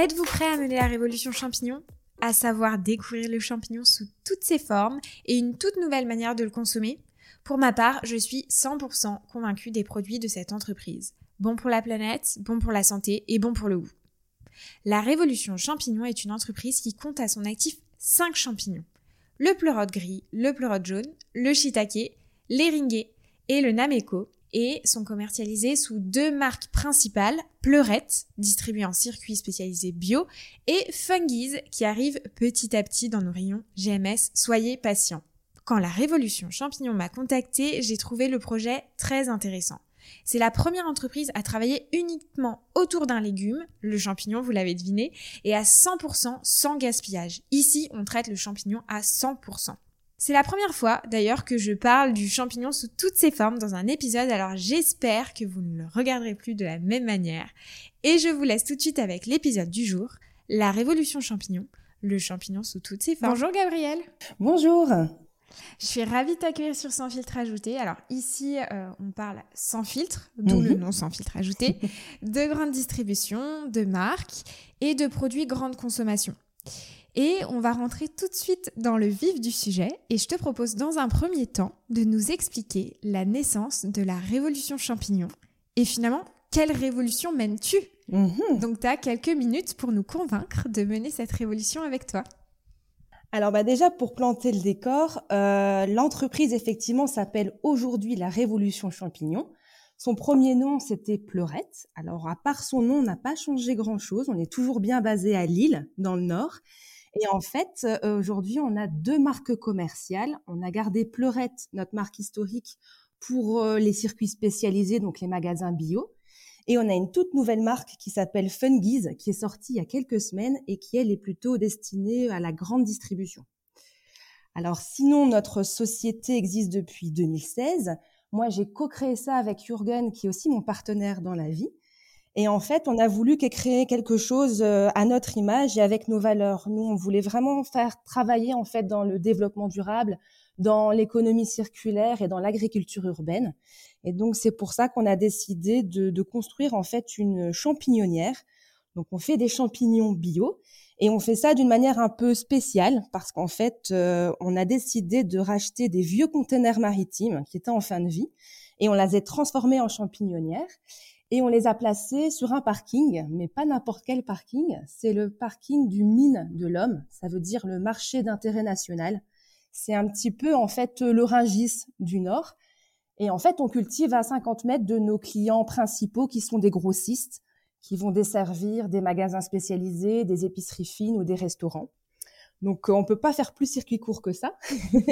Êtes-vous prêt à mener la révolution champignon? À savoir découvrir le champignon sous toutes ses formes et une toute nouvelle manière de le consommer? Pour ma part, je suis 100% convaincue des produits de cette entreprise. Bon pour la planète, bon pour la santé et bon pour le goût. La révolution champignon est une entreprise qui compte à son actif 5 champignons. Le pleurote gris, le pleurote jaune, le shiitake, l'éringué et le nameko, et sont commercialisés sous deux marques principales, Pleurette, distribuée en circuit spécialisé bio, et Fungies, qui arrive petit à petit dans nos rayons GMS. Soyez patients. Quand la Révolution Champignon m'a contacté, j'ai trouvé le projet très intéressant. C'est la première entreprise à travailler uniquement autour d'un légume, le champignon, vous l'avez deviné, et à 100% sans gaspillage. Ici, on traite le champignon à 100%. C'est la première fois d'ailleurs que je parle du champignon sous toutes ses formes dans un épisode, alors j'espère que vous ne le regarderez plus de la même manière. Et je vous laisse tout de suite avec l'épisode du jour, la révolution champignon, le champignon sous toutes ses formes. Bonjour Gabriel. Bonjour. Je suis ravie de t'accueillir sur Sans filtre ajouté. Alors ici, euh, on parle sans filtre, d'où le mhm. nom sans filtre ajouté, de grande distribution, de marques et de produits grande consommation. Et on va rentrer tout de suite dans le vif du sujet et je te propose dans un premier temps de nous expliquer la naissance de la révolution champignon. Et finalement, quelle révolution mènes-tu? Mhm. Donc tu as quelques minutes pour nous convaincre de mener cette révolution avec toi. Alors bah déjà pour planter le décor, euh, l'entreprise effectivement s'appelle aujourd'hui la Révolution Champignon. Son premier nom c'était Pleurette. Alors à part son nom, on n'a pas changé grand-chose. On est toujours bien basé à Lille, dans le Nord. Et en fait, euh, aujourd'hui, on a deux marques commerciales. On a gardé Pleurette, notre marque historique, pour euh, les circuits spécialisés, donc les magasins bio. Et on a une toute nouvelle marque qui s'appelle Fungies, qui est sortie il y a quelques semaines et qui, elle, est plutôt destinée à la grande distribution. Alors, sinon, notre société existe depuis 2016. Moi, j'ai co-créé ça avec Jürgen, qui est aussi mon partenaire dans la vie. Et en fait, on a voulu créer quelque chose euh, à notre image et avec nos valeurs. Nous, on voulait vraiment faire travailler en fait dans le développement durable, dans l'économie circulaire et dans l'agriculture urbaine. Et donc, c'est pour ça qu'on a décidé de, construire en fait une champignonnière. Donc, on fait des champignons bio et on fait ça d'une manière un peu spéciale parce qu'en fait, euh, on a décidé de racheter des vieux containers maritimes qui étaient en fin de vie et on les a transformés en champignonnières et on les a placés sur un parking, mais pas n'importe quel parking. C'est le parking du mine de l'homme. Ça veut dire le marché d'intérêt national. C'est un petit peu, en fait, le du Nord. Et en fait, on cultive à 50 mètres de nos clients principaux qui sont des grossistes, qui vont desservir des magasins spécialisés, des épiceries fines ou des restaurants. Donc, on peut pas faire plus circuit court que ça.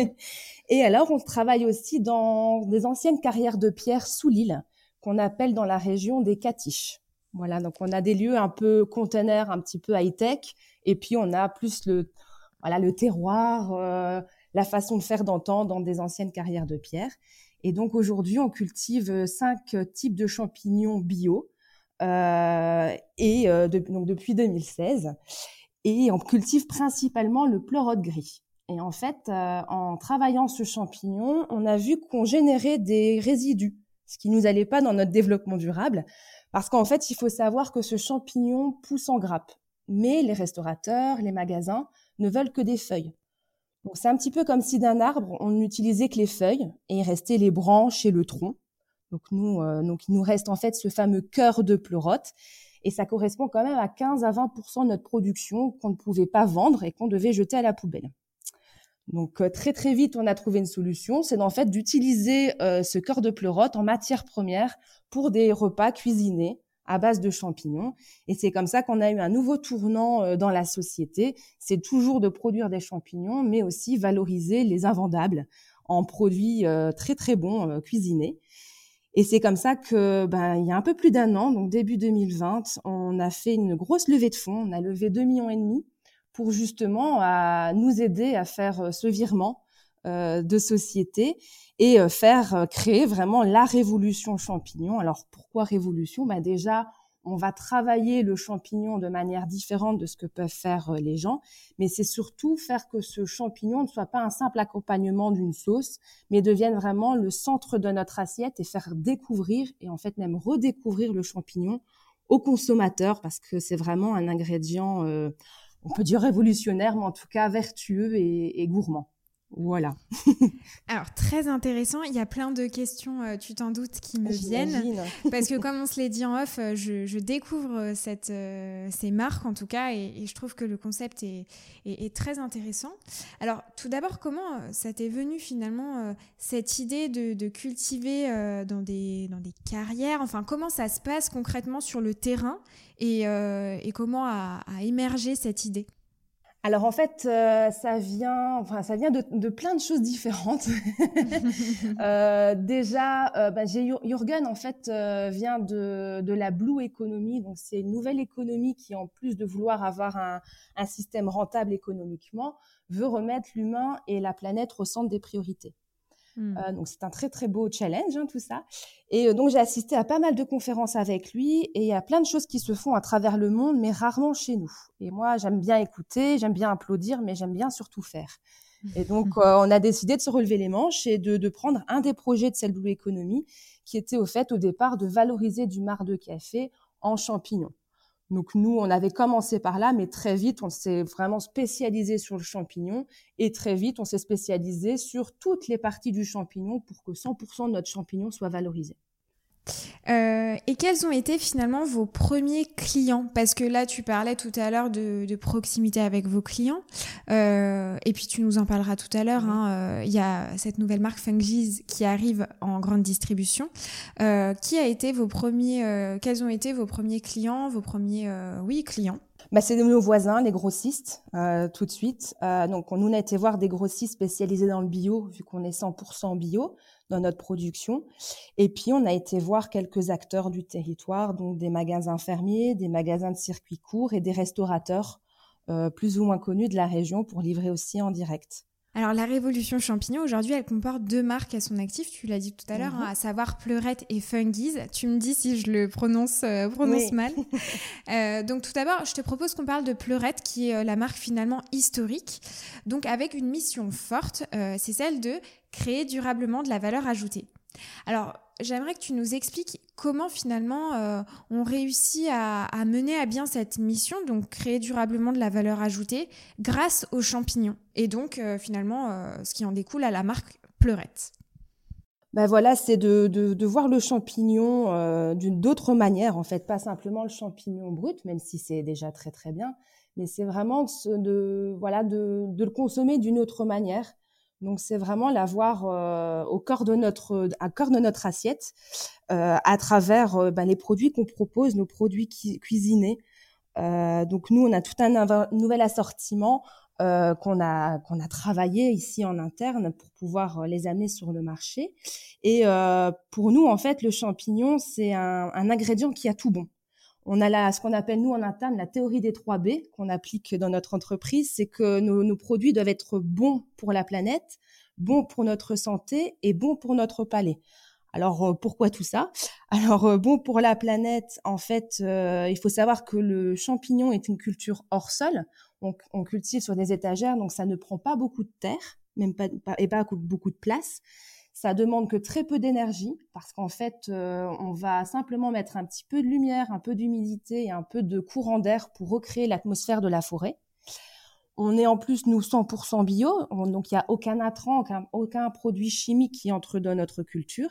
et alors, on travaille aussi dans des anciennes carrières de pierre sous l'île qu'on appelle dans la région des catiches. Voilà, donc on a des lieux un peu containers, un petit peu high-tech, et puis on a plus le, voilà, le terroir, euh, la façon de faire d'antan dans des anciennes carrières de pierre. Et donc aujourd'hui, on cultive cinq types de champignons bio, euh, et euh, donc depuis 2016, et on cultive principalement le pleurote gris. Et en fait, en travaillant ce champignon, on a vu qu'on générait des résidus ce qui nous allait pas dans notre développement durable, parce qu'en fait, il faut savoir que ce champignon pousse en grappe, mais les restaurateurs, les magasins ne veulent que des feuilles. Donc c'est un petit peu comme si d'un arbre, on n'utilisait que les feuilles et il restait les branches et le tronc. Donc nous, euh, donc il nous reste en fait ce fameux cœur de pleurote et ça correspond quand même à 15 à 20% de notre production qu'on ne pouvait pas vendre et qu'on devait jeter à la poubelle. Donc euh, très très vite, on a trouvé une solution, c'est en fait d'utiliser euh, ce cœur de pleurote en matière première pour des repas cuisinés à base de champignons. Et c'est comme ça qu'on a eu un nouveau tournant euh, dans la société. C'est toujours de produire des champignons, mais aussi valoriser les invendables en produits euh, très très bons euh, cuisinés. Et c'est comme ça que, ben, il y a un peu plus d'un an, donc début 2020, on a fait une grosse levée de fonds. On a levé 2 millions et demi pour justement à nous aider à faire ce virement de société et euh, faire euh, créer vraiment la révolution champignon. Alors pourquoi révolution? Bah Déjà, on va travailler le champignon de manière différente de ce que peuvent faire euh, les gens, mais c'est surtout faire que ce champignon ne soit pas un simple accompagnement d'une sauce, mais devienne vraiment le centre de notre assiette et faire découvrir et en fait même redécouvrir le champignon aux consommateurs parce que c'est vraiment un ingrédient, on peut dire révolutionnaire, mais en tout cas vertueux et gourmand. Voilà. Alors, très intéressant. Il y a plein de questions, euh, tu t'en doutes, qui me viennent. Parce que, comme on se l'est dit en off, euh, je, découvre euh, cette, ces marques, en tout cas, et, je trouve que le concept est, est, très intéressant. Alors, tout d'abord, comment ça t'est venu finalement, cette idée de, cultiver dans, des, dans des carrières? Enfin, comment ça se passe concrètement sur le terrain? Et, et comment a émergé cette idée? Alors en fait, euh, ça vient, enfin ça vient de, plein de choses différentes. euh, déjà, euh, bah, Jürgen en fait vient de, de la blue economy, donc c'est une nouvelle économie qui, en plus de vouloir avoir un, un système rentable économiquement, veut remettre l'humain et la planète au centre des priorités. Hmm. Euh, donc c'est un très très beau challenge hein, tout ça. Et euh, donc j'ai assisté à pas mal de conférences avec lui et il y a plein de choses qui se font à travers le monde, mais rarement chez nous. Et moi j'aime bien écouter, j'aime bien applaudir, mais j'aime bien surtout faire. Et donc euh, on a décidé de se relever les manches et de, de prendre un des projets de Cell Blue Economy qui était au fait au départ de valoriser du marc de café en champignons. Donc nous, on avait commencé par là, mais très vite, on s'est vraiment spécialisé sur le champignon et très vite, on s'est spécialisé sur toutes les parties du champignon pour que 100% de notre champignon soit valorisé. Euh, et quels ont été finalement vos premiers clients? Parce que là, tu parlais tout à l'heure de, proximité avec vos clients. Euh, et puis, tu nous en parleras tout à l'heure. Hein, euh, il y a cette nouvelle marque Fungies qui arrive en grande distribution. qui a été vos premiers Quels ont été vos premiers clients Vos premiers, oui, clients? Bah, c'est nos voisins, les grossistes, tout de suite. donc, on nous a été voir des grossistes spécialisés dans le bio, vu qu'on est 100% bio dans notre production. Et puis, on a été voir quelques acteurs du territoire, donc des magasins fermiers, des magasins de circuit court et des restaurateurs euh, plus ou moins connus de la région pour livrer aussi en direct. Alors la Révolution Champignon, aujourd'hui, elle comporte deux marques à son actif, tu l'as dit tout à l'heure, hein, mhm. à savoir Pleurette et Fungies. Tu me dis si je le prononce, euh, prononce mal. euh, donc tout d'abord, je te propose qu'on parle de Pleurette, qui est euh, la marque finalement historique, donc avec une mission forte, c'est celle de créer durablement de la valeur ajoutée. Alors, j'aimerais que tu nous expliques comment finalement euh, on réussit à, mener à bien cette mission, donc créer durablement de la valeur ajoutée grâce aux champignons. Et donc euh, finalement, euh, ce qui en découle à la marque Pleurette. Ben voilà, c'est de, voir le champignon d'une d'autre manière, en fait, pas simplement le champignon brut, même si c'est déjà très très bien, mais c'est vraiment de, voilà, de le consommer d'une autre manière donc c'est vraiment l'avoir euh, au cœur de notre à cœur de notre assiette euh, à travers euh, bah, les produits qu'on propose, nos produits cuisinés. donc nous on a tout un nouvel assortiment qu'on a qu'on a travaillé ici en interne pour pouvoir les amener sur le marché. Et pour nous en fait le champignon c'est un, un ingrédient qui a tout bon on a la, ce qu'on appelle nous en interne la théorie des 3 B qu'on applique dans notre entreprise, c'est que nos, produits doivent être bons pour la planète, bons pour notre santé et bons pour notre palais. Alors euh, pourquoi tout ça? Alors euh, bon pour la planète, en fait, euh, il faut savoir que le champignon est une culture hors sol. On, on, cultive sur des étagères, donc ça ne prend pas beaucoup de terre, même pas, et pas beaucoup de place. Ça demande que très peu d'énergie parce qu'en fait, euh, on va simplement mettre un petit peu de lumière, un peu d'humidité et un peu de courant d'air pour recréer l'atmosphère de la forêt. On est en plus, nous, 100% bio, donc il n'y a aucun intrant, aucun, produit chimique qui entre dans notre culture.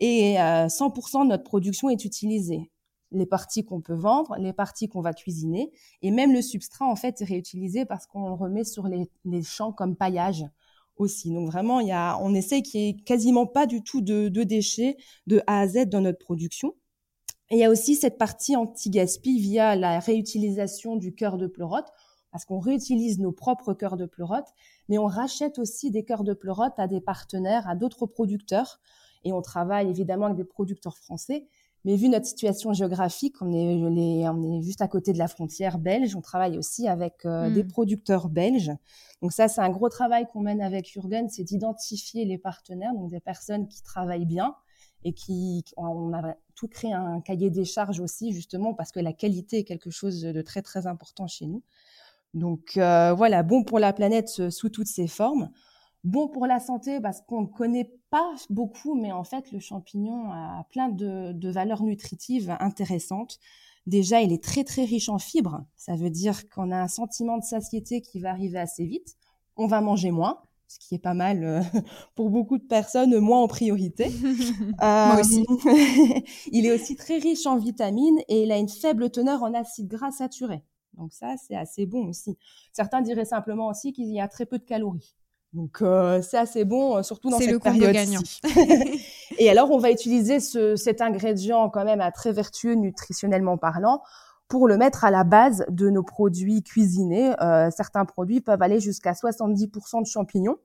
Et 100% euh, de notre production est utilisée. Les parties qu'on peut vendre, les parties qu'on va cuisiner, et même le substrat, en fait, est réutilisé parce qu'on le remet sur les champs comme paillage aussi. Donc vraiment, il y a, on essaie qu'il n'y ait quasiment pas du tout de, déchets de A à Z dans notre production. Il y a aussi cette partie anti-gaspi via la réutilisation du cœur de pleurote, parce qu'on réutilise nos propres cœurs de pleurote, mais on rachète aussi des cœurs de pleurote à des partenaires, à d'autres producteurs. Et on travaille évidemment avec des producteurs français. Mais vu notre situation géographique, on est, on est juste à côté de la frontière belge. On travaille aussi avec euh, des hmm. producteurs belges. Donc ça, c'est un gros travail qu'on mène avec Jürgen, c'est d'identifier les partenaires, donc des personnes qui travaillent bien et qui, on a tout créé un cahier des charges aussi, justement, parce que la qualité est quelque chose de très, très important chez nous. Donc euh, voilà, bon pour la planète sous toutes ses formes. Bon pour la santé parce qu'on ne connaît pas beaucoup, mais en fait, le champignon a plein de, valeurs nutritives intéressantes. Déjà, il est très très riche en fibres. Ça veut dire qu'on a un sentiment de satiété qui va arriver assez vite. On va manger moins, ce qui est pas mal euh, pour beaucoup de personnes, moins en priorité. Moi aussi. Euh, il est aussi très riche en vitamines et il a une faible teneur en acides gras saturés. Donc ça, c'est assez bon aussi. Certains diraient simplement aussi qu'il y a très peu de calories. Donc euh, c'est assez bon, euh, surtout dans cette le période. et alors on va utiliser ce, cet ingrédient quand même à très vertueux nutritionnellement parlant pour le mettre à la base de nos produits cuisinés. Euh, certains produits peuvent aller jusqu'à 70% de champignons.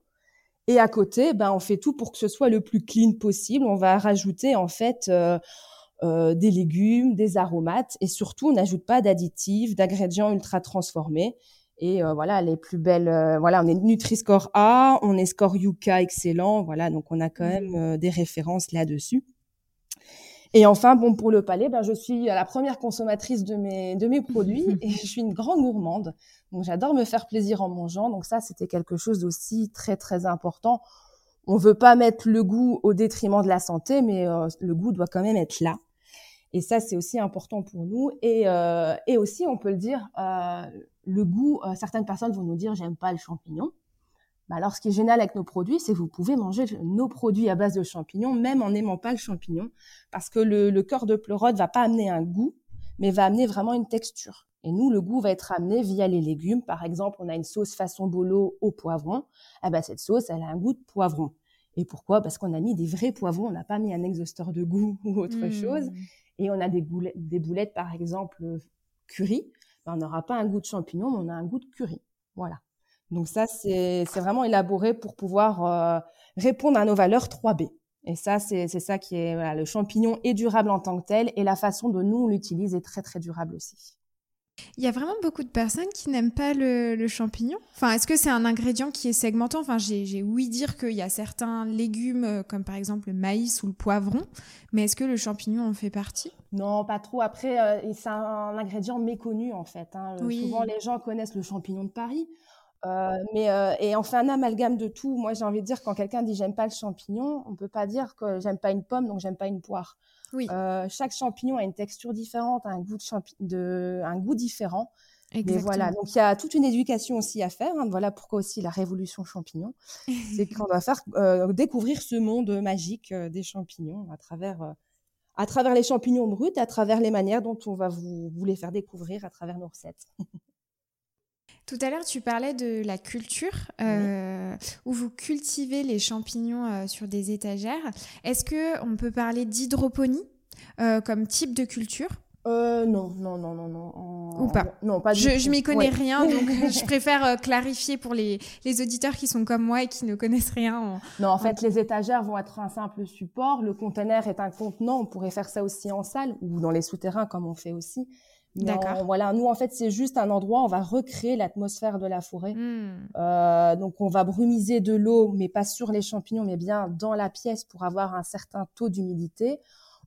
Et à côté, ben, on fait tout pour que ce soit le plus clean possible. On va rajouter en fait euh, euh, des légumes, des aromates et surtout on n'ajoute pas d'additifs, d'ingrédients ultra transformés. Et euh, voilà, les plus belles. Euh, voilà, on est Nutri-Score A, on est Score Yuka excellent. Voilà, donc on a quand même euh, des références là-dessus. Et enfin, bon, pour le palais, ben, je suis la première consommatrice de mes, de mes produits et je suis une grande gourmande. Donc, j'adore me faire plaisir en mangeant. Donc, ça, c'était quelque chose d'aussi très, très important. On veut pas mettre le goût au détriment de la santé, mais le goût doit quand même être là. Et ça, c'est aussi important pour nous. Et, euh, et aussi, on peut le dire, euh, le goût, euh, certaines personnes vont nous dire, j'aime pas le champignon. Bah alors, ce qui est génial avec nos produits, c'est que vous pouvez manger nos produits à base de champignons, même en n'aimant pas le champignon, parce que le, le cœur de pleurote va pas amener un goût, mais va amener vraiment une texture. Et nous, le goût va être amené via les légumes. Par exemple, on a une sauce façon bolo au poivron. Ah bah, cette sauce, elle a un goût de poivron. Et pourquoi? Parce qu'on a mis des vrais poivrons, on n'a pas mis un exhausteur de goût ou autre mmh. chose et on a des boulettes, par exemple curry, ben, on n'aura pas un goût de champignon, mais on a un goût de curry. Voilà. Donc ça, c'est vraiment élaboré pour pouvoir euh, répondre à nos valeurs 3B. Et ça, c'est ça qui est le champignon est durable en tant que tel et la façon dont nous on l'utilise est très très durable aussi. Il y a vraiment beaucoup de personnes qui n'aiment pas le, champignon. Enfin, est-ce que c'est un ingrédient qui est segmentant? Enfin, j'ai ouï dire qu'il y a certains légumes, euh, comme par exemple le maïs ou le poivron, mais est-ce que le champignon en fait partie? Non, pas trop. Après, euh, c'est un, ingrédient méconnu en fait. Hein. Souvent, les gens connaissent le champignon de Paris. Euh, mais et on fait un amalgame de tout. Moi, j'ai envie de dire quand quelqu'un dit j'aime pas le champignon, on peut pas dire que j'aime pas une pomme donc j'aime pas une poire. Oui. Euh, chaque champignon a une texture différente, un goût, de, un goût différent. Exactement. voilà, donc il y a toute une éducation aussi à faire. Hein. Voilà pourquoi aussi la révolution champignon, c'est qu'on doit faire euh, découvrir ce monde magique euh, des champignons à travers, à travers les champignons bruts, à travers les manières dont on va vous, vous les faire découvrir à travers nos recettes. Tout à l'heure, tu parlais de la culture, euh, où vous cultivez les champignons euh, sur des étagères. Est-ce que on peut parler d'hydroponie euh, comme type de culture? Non, non, non, non, non. Ou pas? Non, pas du Je, je m'y connais rien, donc je préfère clarifier pour les, les, auditeurs qui sont comme moi et qui ne connaissent rien. Non, en fait, les étagères vont être un simple support. Le conteneur est un contenant. On pourrait faire ça aussi en salle ou dans les souterrains, comme on fait aussi. D'accord. Voilà, nous en fait c'est juste un endroit, on va recréer l'atmosphère de la forêt. Hmm. Euh, donc on va brumiser de l'eau, mais pas sur les champignons, mais bien dans la pièce pour avoir un certain taux d'humidité.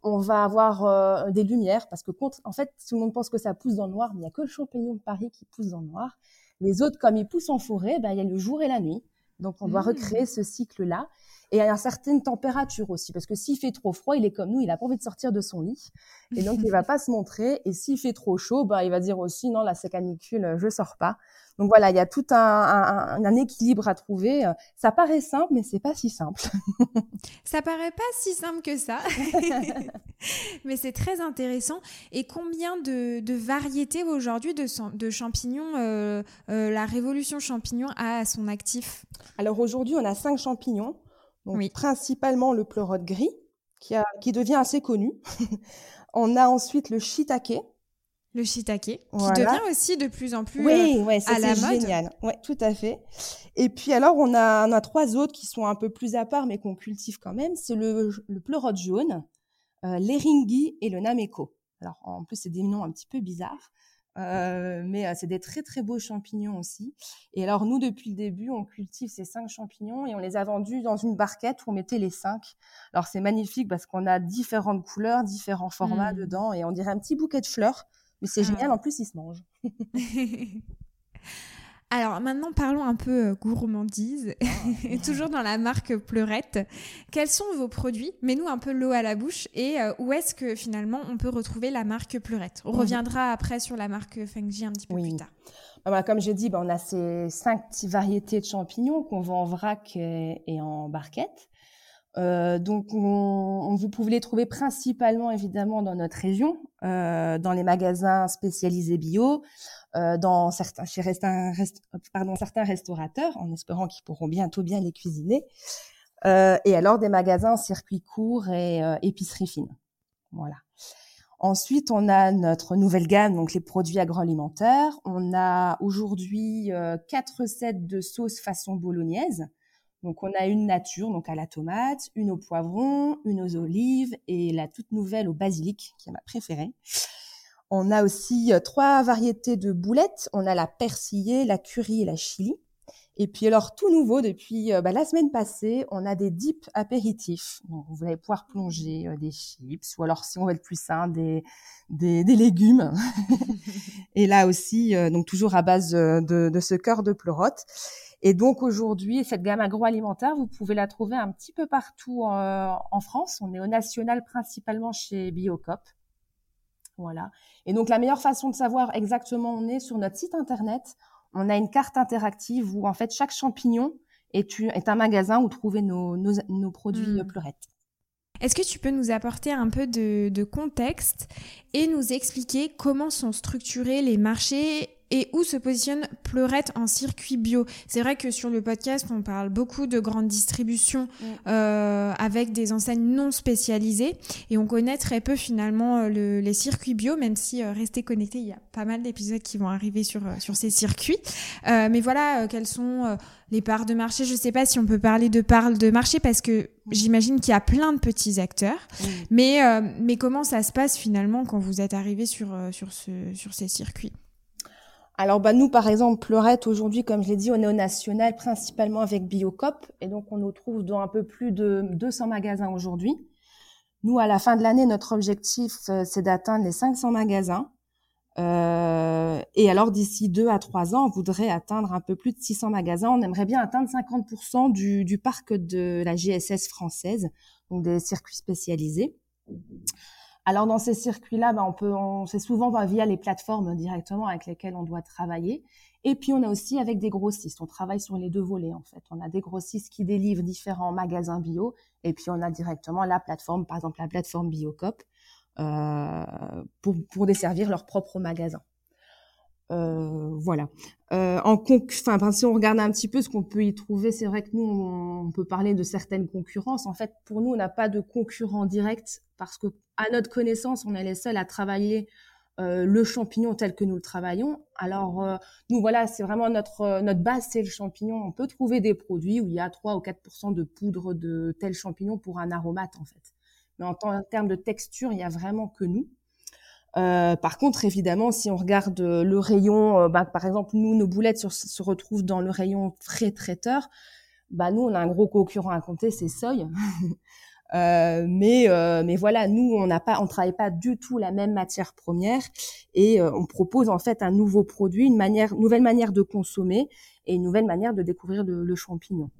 On va avoir euh, des lumières parce que contre, en fait tout le monde pense que ça pousse dans le noir, mais il n'y a que le champignon de Paris qui pousse dans le noir. Les autres, comme ils poussent en forêt, ben, il y a le jour et la nuit. Donc on doit hmm. recréer ce cycle-là et à une certaine température aussi, parce que s'il fait trop froid, il est comme nous, il a pas envie de sortir de son lit, et donc il va pas se montrer. Et s'il fait trop chaud, bah il va dire aussi non, là c'est canicule, je sors pas. Donc voilà, il y a tout un, un, un, équilibre à trouver. Ça paraît simple, mais c'est pas si simple. ça paraît pas si simple que ça, mais c'est très intéressant. Et combien de, de variétés aujourd'hui de, de, champignons euh, euh, la révolution champignon a à son actif? Alors aujourd'hui, on a cinq champignons. Donc, principalement le pleurote gris, qui, a, qui devient assez connu. On a ensuite le shiitake. Le shiitake, qui devient aussi de plus en plus oui, ouais, à la mode. génial. Ouais, tout à fait. Et puis alors, on a, on a trois autres qui sont un peu plus à part, mais qu'on cultive quand même. C'est le, le pleurote jaune, euh, l'eringi et le nameko. Alors, en plus, c'est des noms un petit peu bizarres. Euh, mais euh, c'est des très très beaux champignons aussi. Et alors nous, depuis le début, on cultive ces cinq champignons et on les a vendus dans une barquette où on mettait les cinq. Alors c'est magnifique parce qu'on a différentes couleurs, différents formats mmh. dedans et on dirait un petit bouquet de fleurs. Mais c'est ah. génial, en plus ils se mangent. Alors maintenant parlons un peu euh, gourmandise, ah. toujours dans la marque Pleurette. Quels sont vos produits? Mets-nous un peu l'eau à la bouche et euh, où est-ce que finalement on peut retrouver la marque Pleurette? On reviendra après sur la marque Fengji un petit peu plus tard. Ah bah, comme j'ai dit, bah, on a ces cinq variétés de champignons qu'on vend en vrac et, en barquette. Euh, donc, on, vous pouvez les trouver principalement évidemment dans notre région, dans les magasins spécialisés bio, euh, dans certains, chez certains, pardon, certains restaurateurs, en espérant qu'ils pourront bientôt bien les cuisiner. Euh, et alors des magasins en circuit court et euh, épicerie fine. Voilà. Ensuite, on a notre nouvelle gamme, donc les produits agroalimentaires. On a aujourd'hui euh, quatre sets de sauces façon bolognaise. Donc, on a une nature, donc à la tomate, une au poivron, une aux olives et la toute nouvelle au basilic, qui est ma préférée. On a aussi euh, trois variétés de boulettes. On a la persillée, la curry et la chili. Et puis alors tout nouveau depuis euh, bah, la semaine passée, on a des dips apéritifs. vous allez pouvoir plonger euh, des chips ou alors si on veut être plus sain des des, légumes. et là aussi donc toujours à base de, de ce cœur de pleurote. Et donc aujourd'hui cette gamme agroalimentaire vous pouvez la trouver un petit peu partout en France. On est au national principalement chez Biocop. Voilà. Et donc la meilleure façon de savoir exactement où on est sur notre site internet, on a une carte interactive où en fait chaque champignon est, est un magasin où trouver nos, nos, produits mmh. pleurettes. Est-ce que tu peux nous apporter un peu de, de, contexte et nous expliquer comment sont structurés les marchés et où se positionne Pleurette en circuit bio. C'est vrai que sur le podcast, on parle beaucoup de grandes distributions mm. euh, avec des enseignes non spécialisées et on connaît très peu finalement euh, les circuits bio, même si euh, restez connectés, il y a pas mal d'épisodes qui vont arriver sur, sur ces circuits. mais voilà, quelles sont les parts de marché? Je ne sais pas si on peut parler de parts de marché parce que j'imagine qu'il y a plein de petits acteurs. Mais, mais comment ça se passe finalement quand vous êtes arrivé sur, sur, ce, sur ces circuits? Alors bah nous par exemple Pleurette aujourd'hui comme je l'ai dit on est au national principalement avec Biocop et donc on nous trouve dans un peu plus de 200 magasins aujourd'hui. Nous à la fin de l'année notre objectif euh, c'est d'atteindre les 500 magasins euh, et alors d'ici deux à trois ans on voudrait atteindre un peu plus de 600 magasins. On aimerait bien atteindre 50% du, du parc de la GSS française donc des circuits spécialisés. Alors dans ces circuits-là, ben, on peut, on, c'est souvent via les plateformes directement avec lesquelles on doit travailler. Et puis on a aussi avec des grossistes. On travaille sur les deux volets en fait. On a des grossistes qui délivrent différents magasins bio, et puis on a directement la plateforme, par exemple la plateforme Biocop, euh, pour, pour desservir leurs propres magasins. Euh, voilà. Euh, en enfin, si on regarde un petit peu ce qu'on peut y trouver, c'est vrai que nous, on, peut parler de certaines concurrences. En fait, pour nous, on n'a pas de concurrent direct parce que, à notre connaissance, on est les seuls à travailler euh, le champignon tel que nous le travaillons. Alors, euh, nous, voilà, c'est vraiment notre euh, notre base, c'est le champignon. On peut trouver des produits où il y a 3 ou 4% de poudre de tel champignon pour un aromate, en fait. Mais en, en termes de texture, il y a vraiment que nous. Euh, par contre, évidemment, si on regarde euh, le rayon, euh, bah, par exemple, nous, nos boulettes se, retrouvent dans le rayon frais traiteur. Bah, nous, on a un gros concurrent à compter, c'est Seuil. mais mais voilà, nous, on n'a pas, on travaille pas du tout la même matière première et on propose en fait un nouveau produit, une manière, nouvelle manière de consommer et une nouvelle manière de découvrir le champignon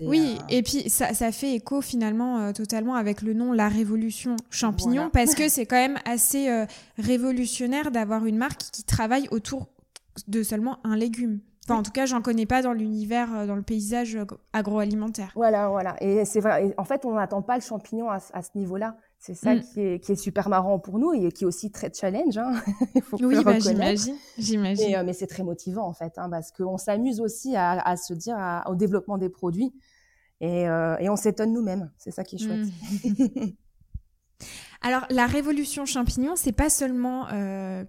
oui, euh, et puis ça, ça, fait écho finalement euh, totalement avec le nom La Révolution Champignon, parce que c'est quand même assez euh, révolutionnaire d'avoir une marque qui travaille autour de seulement un légume. Enfin, en tout cas, j'en connais pas dans l'univers, dans le paysage agroalimentaire. Voilà, voilà. Et c'est vrai. en fait, on n'attend pas le champignon à ce niveau-là. C'est ça mm. qui, est, qui, est, super marrant pour nous et qui est aussi très challenge. Hein. Il faut oui, bah, j'imagine. J'imagine. Euh, mais c'est très motivant en fait, hein, parce qu'on s'amuse aussi à, à, se dire au développement des produits et, euh, et on s'étonne nous-mêmes. C'est ça qui est chouette. Mm. Alors, la révolution champignon, c'est pas seulement euh,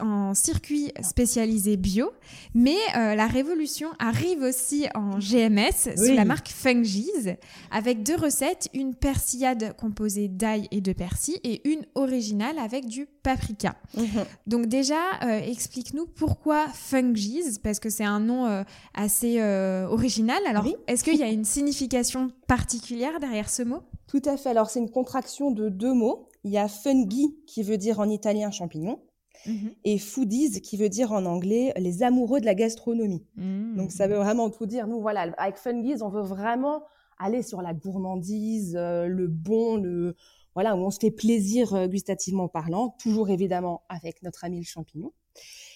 en circuit spécialisé bio, mais euh, la révolution arrive aussi en GMS sous la marque Fungies, avec deux recettes, une persillade composée d'ail et de persil et une originale avec du paprika. Mhm. Donc déjà, euh, explique-nous pourquoi Fungies, parce que c'est un nom euh, assez original. Alors, est-ce qu'il y a une signification particulière derrière ce mot? Tout à fait. Alors, c'est une contraction de deux mots. Il y a fungi qui veut dire en italien champignon Mhm. et foodies qui veut dire en anglais les amoureux de la gastronomie. Mhm. Donc ça veut vraiment tout dire. Nous voilà, avec Fungies, on veut vraiment aller sur la gourmandise, euh, le bon, le voilà où on se fait plaisir euh, gustativement parlant, toujours évidemment avec notre ami le champignon.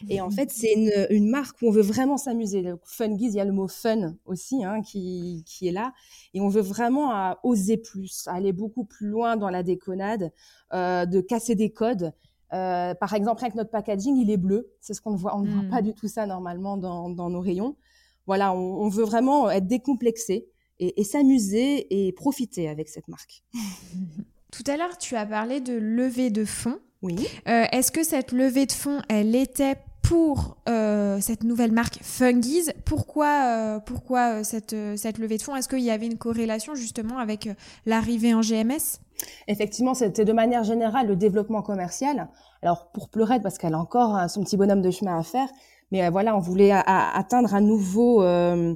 Et en fait, c'est une, une, marque où on veut vraiment s'amuser. Fungies, il y a le mot fun aussi hein, qui, qui est là. Et on veut vraiment à oser plus, aller beaucoup plus loin dans la déconnade, euh, de casser des codes euh, par exemple, avec notre packaging, il est bleu. C'est ce qu'on ne voit. On ne voit hmm. pas du tout ça normalement dans, nos rayons. Voilà, on, veut vraiment être décomplexé et, s'amuser et profiter avec cette marque. Tout à l'heure, tu as parlé de levée de fonds. Oui. Euh, est-ce que cette levée de fonds, elle était pour euh, cette nouvelle marque Fungies? Pourquoi, pourquoi cette, cette levée de fonds? Est-ce qu'il y avait une corrélation justement avec l'arrivée en GMS Effectivement, c'était de manière générale le développement commercial. Alors pour Pleurette, parce qu'elle a encore euh, son petit bonhomme de chemin à faire, mais euh, voilà, on voulait atteindre un nouveau euh,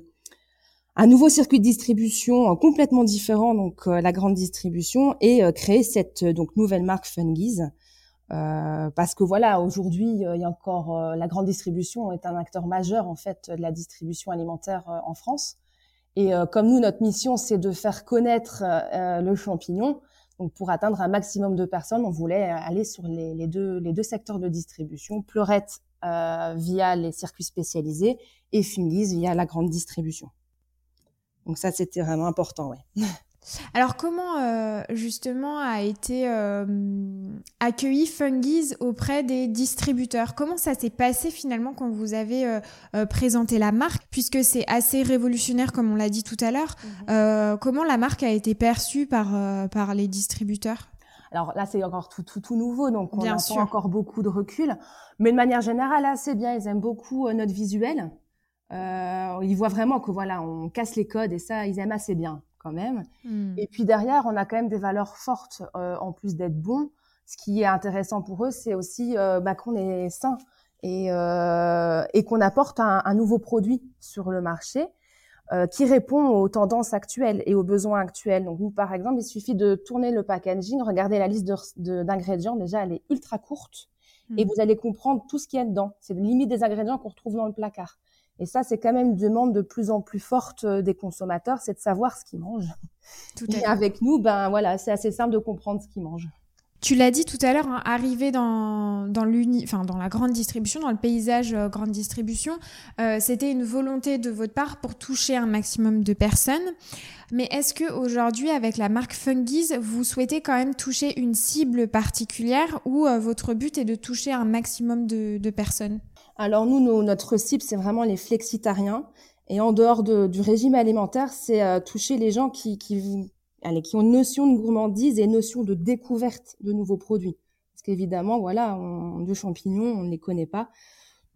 un nouveau circuit de distribution complètement différent, donc la grande distribution, et créer cette donc nouvelle marque Fungies. parce que voilà, aujourd'hui, il y a encore la grande distribution est un acteur majeur en fait de la distribution alimentaire en France. Et comme nous, notre mission, c'est de faire connaître le champignon, donc pour atteindre un maximum de personnes, on voulait euh, aller sur les, deux, les deux secteurs de distribution, Pleurette euh, via les circuits spécialisés et Fungies via la grande distribution. Donc ça, c'était vraiment important, ouais. Alors comment euh, justement a été euh, accueilli Fungies auprès des distributeurs? Comment ça s'est passé finalement quand vous avez euh, présenté la marque? Puisque c'est assez révolutionnaire comme on l'a dit tout à l'heure. Mhm. comment la marque a été perçue par, par les distributeurs? Alors là, c'est encore tout, tout, tout nouveau, donc on a encore beaucoup de recul. Mais de manière générale, assez bien. Ils aiment beaucoup notre visuel. ils voient vraiment que voilà, on casse les codes et ça, ils aiment assez bien même. Hmm. Et puis derrière, on a quand même des valeurs fortes euh, en plus d'être bon. Ce qui est intéressant pour eux, c'est aussi euh, bah, qu'on est sain et, euh, et qu'on apporte un, nouveau produit sur le marché qui répond aux tendances actuelles et aux besoins actuels. Donc nous, par exemple, il suffit de tourner le packaging, regarder la liste d'ingrédients. Déjà, elle est ultra courte et hmm. vous allez comprendre tout ce qu'il y a dedans. C'est limite des ingrédients qu'on retrouve dans le placard. Et ça, c'est quand même une demande de plus en plus forte euh, des consommateurs, c'est de savoir ce qu'ils mangent. Tout Et avec nous, ben voilà, c'est assez simple de comprendre ce qu'ils mangent. Tu l'as dit tout à l'heure, hein, arriver dans, dans, enfin, dans la grande distribution, dans le paysage euh, grande distribution, euh, c'était une volonté de votre part pour toucher un maximum de personnes. Mais est-ce que aujourd'hui, avec la marque Fungies, vous souhaitez quand même toucher une cible particulière ou votre but est de toucher un maximum de, de personnes? Alors nous, notre cible, c'est vraiment les flexitariens. Et en dehors du régime alimentaire, c'est euh, toucher les gens qui, qui, allez, qui ont une notion de gourmandise et une notion de découverte de nouveaux produits. Parce qu'évidemment, voilà, on, de champignons, on ne les connaît pas.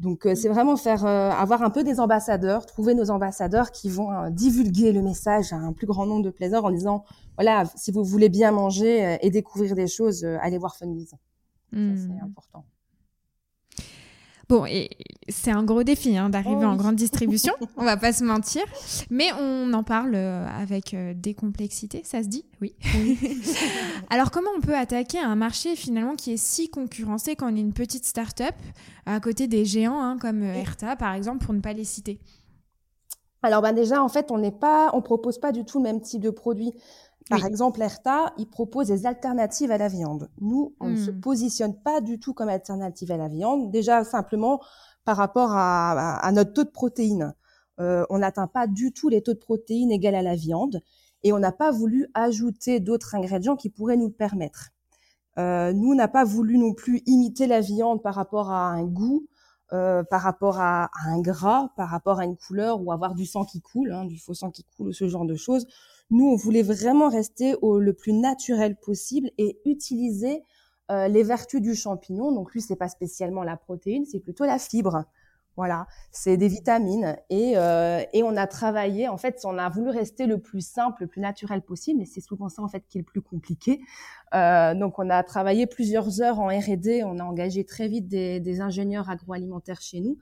Donc euh, c'est vraiment faire euh, avoir un peu des ambassadeurs, trouver nos ambassadeurs qui vont divulguer le message à un plus grand nombre de plaisir en disant voilà si vous voulez bien manger et découvrir des choses, allez voir Funviz. Hmm. c'est important. Bon, et c'est un gros défi hein, d'arriver oh en grande distribution, on va pas se mentir, mais on en parle euh, avec euh, des complexités, ça se dit? Oui. Alors comment on peut attaquer un marché finalement qui est si concurrencé quand on est une petite start-up à côté des géants hein, comme euh, Erta par exemple pour ne pas les citer? Alors ben déjà en fait on n'est pas on propose pas du tout le même type de produit. Par exemple, ERTA, il propose des alternatives à la viande. Nous, on ne se hmm. positionne pas du tout comme alternative à la viande. Déjà, simplement par rapport à, notre taux de protéines. Euh, on n'atteint pas du tout les taux de protéines égales à la viande et on n'a pas voulu ajouter d'autres ingrédients qui pourraient nous le permettre. Euh, nous, on n'a pas voulu non plus imiter la viande par rapport à un goût euh, par rapport à, un gras, par rapport à une couleur ou avoir du sang qui coule, hein, du faux sang qui coule ou ce genre de choses. Nous, on voulait vraiment rester au, le plus naturel possible et utiliser euh, les vertus du champignon. Donc lui, c'est pas spécialement la protéine, c'est plutôt la fibre. Voilà, c'est des vitamines et, euh, et on a travaillé. En fait, on a voulu rester le plus simple, le plus naturel possible, et c'est souvent ça en fait qui est le plus compliqué. Euh, donc, on a travaillé plusieurs heures en R&D. On a engagé très vite des, des ingénieurs agroalimentaires chez nous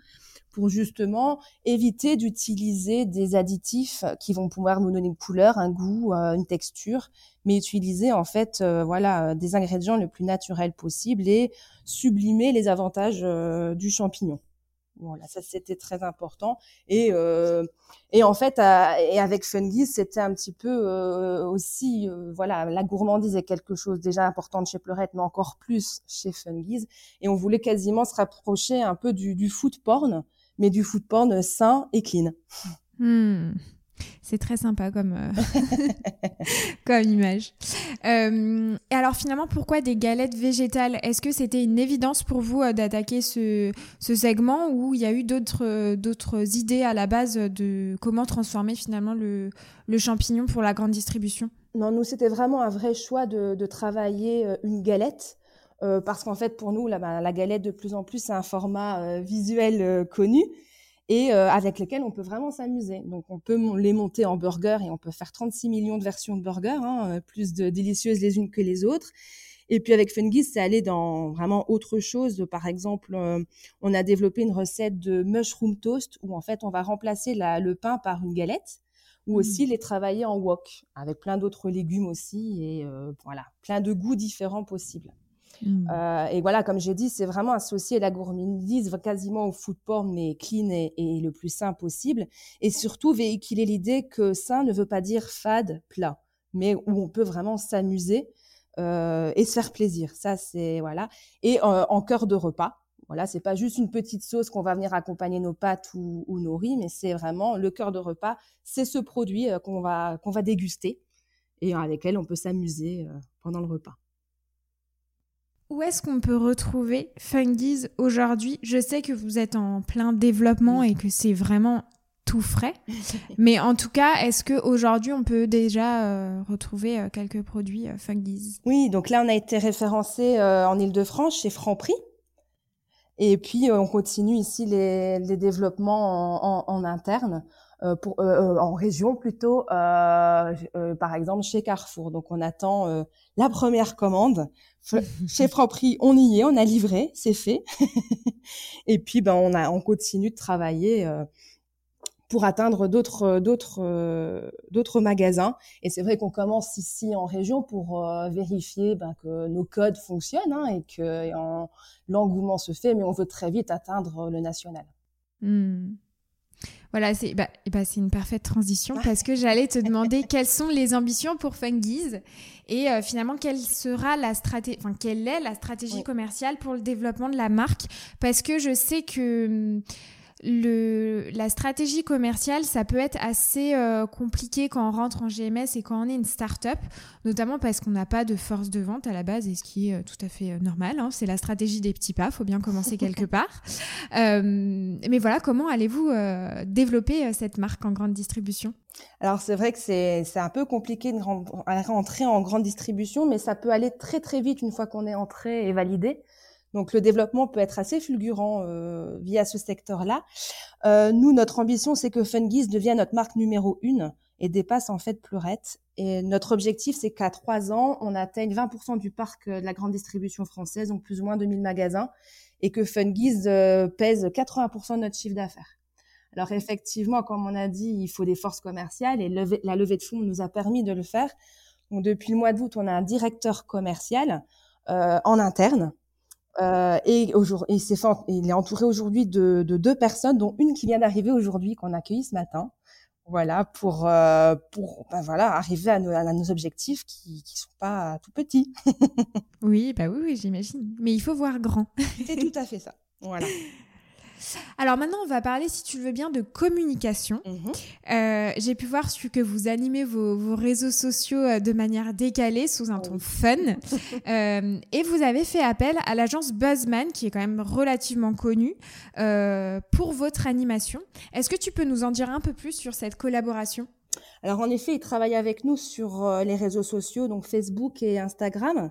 pour justement éviter d'utiliser des additifs qui vont pouvoir nous donner une couleur, un goût, euh, une texture, mais utiliser en fait euh, voilà des ingrédients le plus naturels possible et sublimer les avantages du champignon. Voilà, ça c'était très important. Et euh, et en fait, et avec Fungiz, c'était un petit peu euh, aussi, euh, voilà, la gourmandise est quelque chose déjà important chez Pleurette, mais encore plus chez Fungiz. Et on voulait quasiment se rapprocher un peu du, du food porn, mais du food porn sain et clean. Hmm. C'est très sympa comme, euh, comme image. Euh, et alors finalement, pourquoi des galettes végétales? Est-ce que c'était une évidence pour vous euh, d'attaquer ce, ce, segment ou il y a eu d'autres, d'autres idées à la base de comment transformer finalement le, le champignon pour la grande distribution? Non, nous, c'était vraiment un vrai choix de, de travailler une galette. Parce qu'en fait, pour nous, la, bah, la galette, de plus en plus, c'est un format visuel connu et euh, avec lesquels on peut vraiment s'amuser. Donc on peut les monter en burger et on peut faire 36 millions de versions de burgers, hein, euh, plus de délicieuses les unes que les autres. Et puis avec Fungi, c'est aller dans vraiment autre chose. Par exemple, euh, on a développé une recette de mushroom toast où en fait on va remplacer la, le pain par une galette ou mmh. aussi les travailler en wok avec plein d'autres légumes aussi et voilà, plein de goûts différents possibles. Mmh. Euh, et voilà, comme j'ai dit, c'est vraiment associer la gourmandise quasiment au food porn, mais clean et, le plus sain possible. Et surtout véhiculer l'idée que sain ne veut pas dire fade, plat, mais où on peut vraiment s'amuser euh, et se faire plaisir. Ça, c'est voilà. Et euh, en cœur de repas. Voilà, c'est pas juste une petite sauce qu'on va venir accompagner nos pâtes ou, ou nos riz, mais c'est vraiment le cœur de repas. C'est ce produit qu'on va qu'on va déguster et avec lequel on peut s'amuser pendant le repas. Où est-ce qu'on peut retrouver Fungies aujourd'hui? Je sais que vous êtes en plein développement et que c'est vraiment tout frais. Mais en tout cas, est-ce qu'aujourd'hui, on peut déjà euh, retrouver euh, quelques produits euh, Fungies? Oui, donc là, on a été référencé en Ile-de-France chez Franprix. Et puis, on continue ici les, développements en interne. Euh, pour, euh, euh, en région plutôt, par exemple chez Carrefour. Donc on attend la première commande. chez Franprix, on y est, on a livré, c'est fait. et puis ben on a, on continue de travailler pour atteindre d'autres d'autres d'autres magasins. Et c'est vrai qu'on commence ici en région pour vérifier ben, que nos codes fonctionnent hein, et que l'engouement se fait, mais on veut très vite atteindre le national. Mmh. Voilà, c'est bah, bah, une parfaite transition parce que j'allais te demander quelles sont les ambitions pour Fungies et euh, finalement quelle sera la stratégie, enfin quelle est la stratégie commerciale pour le développement de la marque? Parce que je sais que hum, le, la stratégie commerciale, ça peut être assez euh, compliqué quand on rentre en GMS et quand on est une start-up, notamment parce qu'on n'a pas de force de vente à la base, et ce qui est euh, tout à fait euh, normal. Hein. c'est la stratégie des petits pas, faut bien commencer quelque part. mais voilà, comment allez-vous développer cette marque en grande distribution? Alors c'est vrai que c'est un peu compliqué de rentrer en grande distribution, mais ça peut aller très très vite une fois qu'on est entré et validé. Donc le développement peut être assez fulgurant euh, via ce secteur-là. Euh, nous, notre ambition, c'est que Fungiz devienne notre marque numéro une et dépasse en fait Pleurette. Et notre objectif, c'est qu'à trois ans, on atteigne 20% du parc euh, de la grande distribution française, donc plus ou moins 2000 magasins, et que Fungiz pèse 80% de notre chiffre d'affaires. Alors effectivement, comme on a dit, il faut des forces commerciales et la levée de fonds nous a permis de le faire. Depuis le mois d'août, on a un directeur commercial en interne euh, et, aujourd'hui, il est entouré aujourd'hui de, de, deux personnes, dont une qui vient d'arriver aujourd'hui, qu'on a accueillie ce matin. Voilà, pour, euh, pour ben voilà, arriver à nos, à nos objectifs qui ne sont pas tout petits. oui, bah oui, oui j'imagine. Mais il faut voir grand. C'est tout à fait ça. Voilà. Alors maintenant, on va parler, si tu veux bien, de communication. Mhm. Euh, J'ai pu voir que vous animez vos, vos, réseaux sociaux euh, de manière décalée, sous un ton fun. euh, et vous avez fait appel à l'agence Buzzman, qui est quand même relativement connue, euh, pour votre animation. Est-ce que tu peux nous en dire un peu plus sur cette collaboration? Alors en effet, ils travaillent avec nous sur les réseaux sociaux, donc Facebook et Instagram.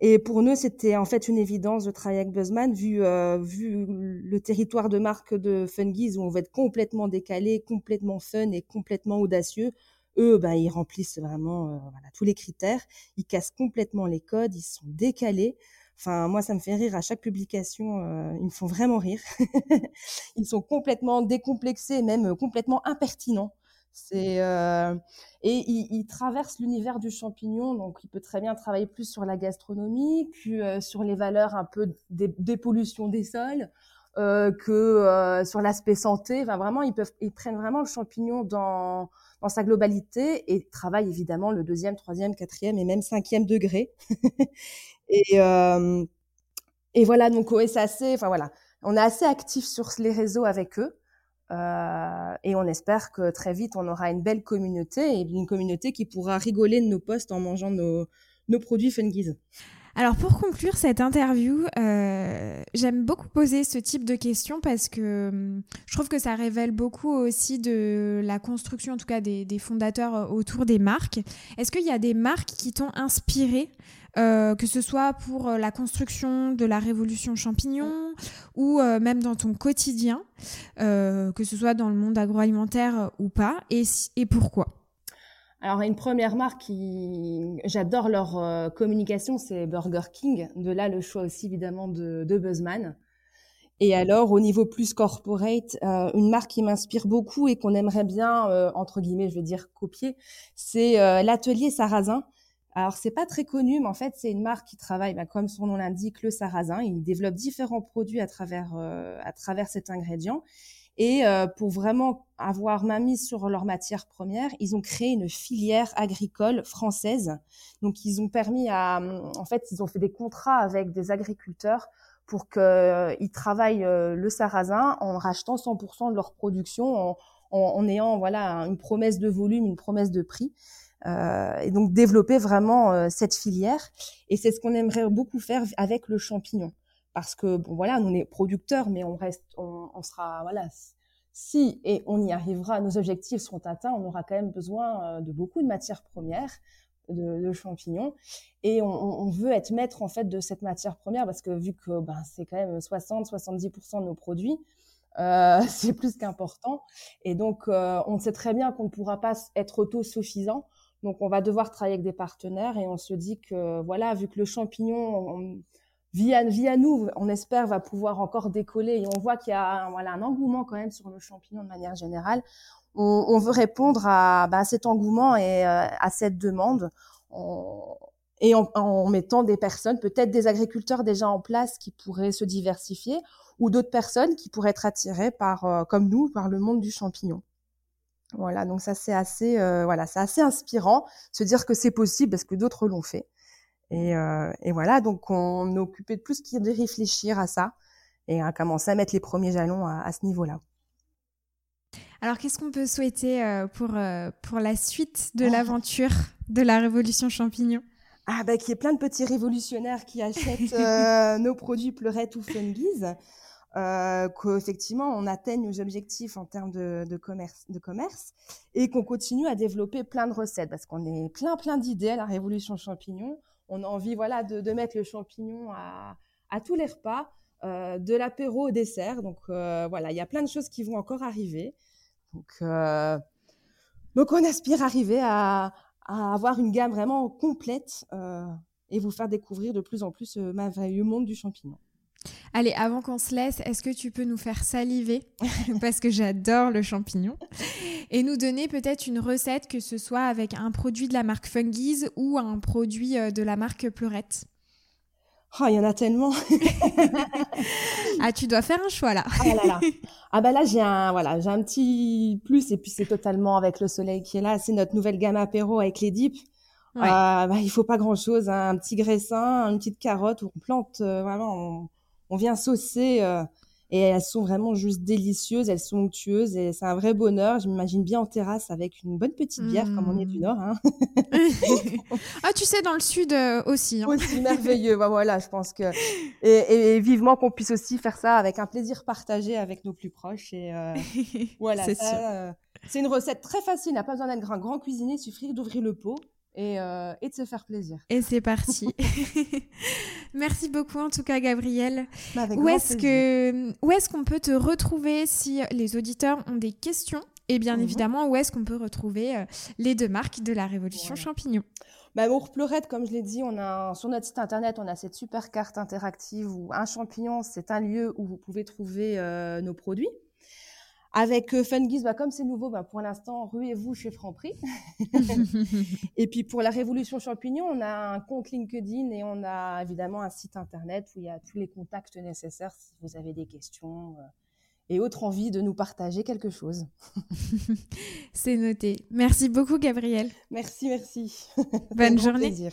Et pour nous, c'était en fait une évidence de travailler avec Buzzman, vu, euh, vu le territoire de marque de Fungies, où on va être complètement décalé, complètement fun et complètement audacieux. Eux, ben, ils remplissent vraiment euh, voilà, tous les critères. Ils cassent complètement les codes, ils sont décalés. Enfin, moi, ça me fait rire à chaque publication. Euh, ils me font vraiment rire. ils sont complètement décomplexés, même complètement impertinents. Euh, et il, il traverse l'univers du champignon, donc il peut très bien travailler plus sur la gastronomie, que euh, sur les valeurs un peu des, pollutions des sols, euh, que sur l'aspect santé. Enfin, vraiment, ils peuvent, prennent vraiment le champignon dans sa globalité et travaillent évidemment le deuxième, troisième, quatrième et même cinquième degré. et voilà, donc c'est assez. Enfin voilà, on est assez actif sur les réseaux avec eux. Euh, et on espère que très vite, on aura une belle communauté et une communauté qui pourra rigoler de nos posts en mangeant nos, produits Fungies. Alors pour conclure cette interview, euh, j'aime beaucoup poser ce type de questions parce que hum, je trouve que ça révèle beaucoup aussi de la construction, en tout cas des, des fondateurs autour des marques. Est-ce qu'il y a des marques qui t'ont inspiré euh, que ce soit pour euh, la construction de la révolution champignon ou euh, même dans ton quotidien, que ce soit dans le monde agroalimentaire ou pas, et, et pourquoi? Alors une première marque qui j'adore leur communication, c'est Burger King. De là le choix aussi évidemment de, Buzzman. Et alors au niveau plus corporate, une marque qui m'inspire beaucoup et qu'on aimerait bien entre guillemets, je vais dire copier, c'est l'atelier Sarrasin. Alors c'est pas très connu, mais en fait c'est une marque qui travaille, bah, comme son nom l'indique, le sarrasin. Il développe différents produits à travers euh, à travers cet ingrédient. Et euh, pour vraiment avoir main mise sur leurs matières premières, ils ont créé une filière agricole française. Donc ils ont permis à, en fait, ils ont fait des contrats avec des agriculteurs pour qu'ils euh, travaillent euh, le sarrasin en rachetant 100% de leur production, en, en, en, ayant voilà une promesse de volume, une promesse de prix. Euh, et donc développer vraiment euh, cette filière. Et c'est ce qu'on aimerait beaucoup faire avec le champignon parce que bon voilà, nous on est producteurs, mais on reste, on, sera voilà, si et on y arrivera, nos objectifs seront atteints, on aura quand même besoin euh, de beaucoup de matières premières, de, champignons, et on, veut être maître en fait de cette matière première parce que vu que ben c'est quand même 60-70% de nos produits. C'est plus qu'important et donc on sait très bien qu'on ne pourra pas être autosuffisant donc on va devoir travailler avec des partenaires et on se dit que voilà vu que le champignon on, via, via nous, on espère, va pouvoir encore décoller. Et on voit qu'il y a un, voilà, un engouement quand même sur le champignon de manière générale. On, veut répondre à, bah, à, cet engouement et euh, à cette demande et en, en, mettant des personnes, peut-être des agriculteurs déjà en place qui pourraient se diversifier ou d'autres personnes qui pourraient être attirées par, euh, comme nous, par le monde du champignon. Voilà, donc ça c'est assez, euh, voilà, c'est assez inspirant, se dire que c'est possible parce que d'autres l'ont fait. Et, euh, et, voilà, donc on est occupé de plus de réfléchir à ça et à commencer à mettre les premiers jalons à, à ce niveau-là. Alors, qu'est-ce qu'on peut souhaiter euh, pour, euh, pour la suite de oh. l'aventure de la révolution champignon? Ah bah qu'il y ait plein de petits révolutionnaires qui achètent euh, nos produits pleurettes ou fungies, euh, qu'effectivement on atteigne nos objectifs en termes de, commerce, et qu'on continue à développer plein de recettes parce qu'on est plein plein d'idées à la révolution champignon on a envie voilà de, mettre le champignon à, tous les repas, euh, de l'apéro au dessert. Donc euh, voilà, il y a plein de choses qui vont encore arriver. Donc, donc on aspire à arriver à, avoir une gamme vraiment complète et vous faire découvrir de plus en plus ce merveilleux monde du champignon. Allez, avant qu'on se laisse, est-ce que tu peux nous faire saliver? Parce que j'adore le champignon. Et nous donner peut-être une recette, que ce soit avec un produit de la marque Fungies ou un produit euh, de la marque Pleurette. Oh, il y en a tellement. ah, tu dois faire un choix là. ah là là. Ah bah là, j'ai un, voilà, j'ai un petit plus et puis c'est totalement avec le soleil qui est là. C'est notre nouvelle gamme apéro avec les dips. Ouais. Euh, bah, il faut pas grand chose, hein. un petit graissin, une petite carotte, on plante euh, vraiment, on, on vient saucer euh, Et elles sont vraiment juste délicieuses, elles sont onctueuses et c'est un vrai bonheur. Je m'imagine bien en terrasse avec une bonne petite bière, comme on est du mmh. Nord. Hein. ah, tu sais, dans le Sud euh, aussi. Hein. Aussi merveilleux. bah, voilà, je pense que. Et, vivement qu'on puisse aussi faire ça avec un plaisir partagé avec nos plus proches. Et euh, voilà, c'est euh, c'est une recette très facile, il n'a pas besoin d'être un grand cuisinier, il suffit d'ouvrir le pot euh, et, de se faire plaisir. Et c'est parti. Merci beaucoup en tout cas Gabrielle. Bah, où est-ce que où est-ce qu'on peut te retrouver si les auditeurs ont des questions? Et bien mhm. évidemment où est-ce qu'on peut retrouver euh, les deux marques de la Révolution Champignon? Bah, pour Pleurette, comme je l'ai dit, on a sur notre site internet, on a cette super carte interactive où un champignon, c'est un lieu où vous pouvez trouver euh, nos produits. Avec euh, Fungiz, bah, comme c'est nouveau, bah, pour l'instant, ruez-vous chez Franprix. et puis pour la Révolution Champignon, on a un compte LinkedIn et on a évidemment un site internet où il y a tous les contacts nécessaires si vous avez des questions euh, et autre envie de nous partager quelque chose. c'est noté. Merci beaucoup, Gabriel. Merci, merci. Bonne journée. Plaisir.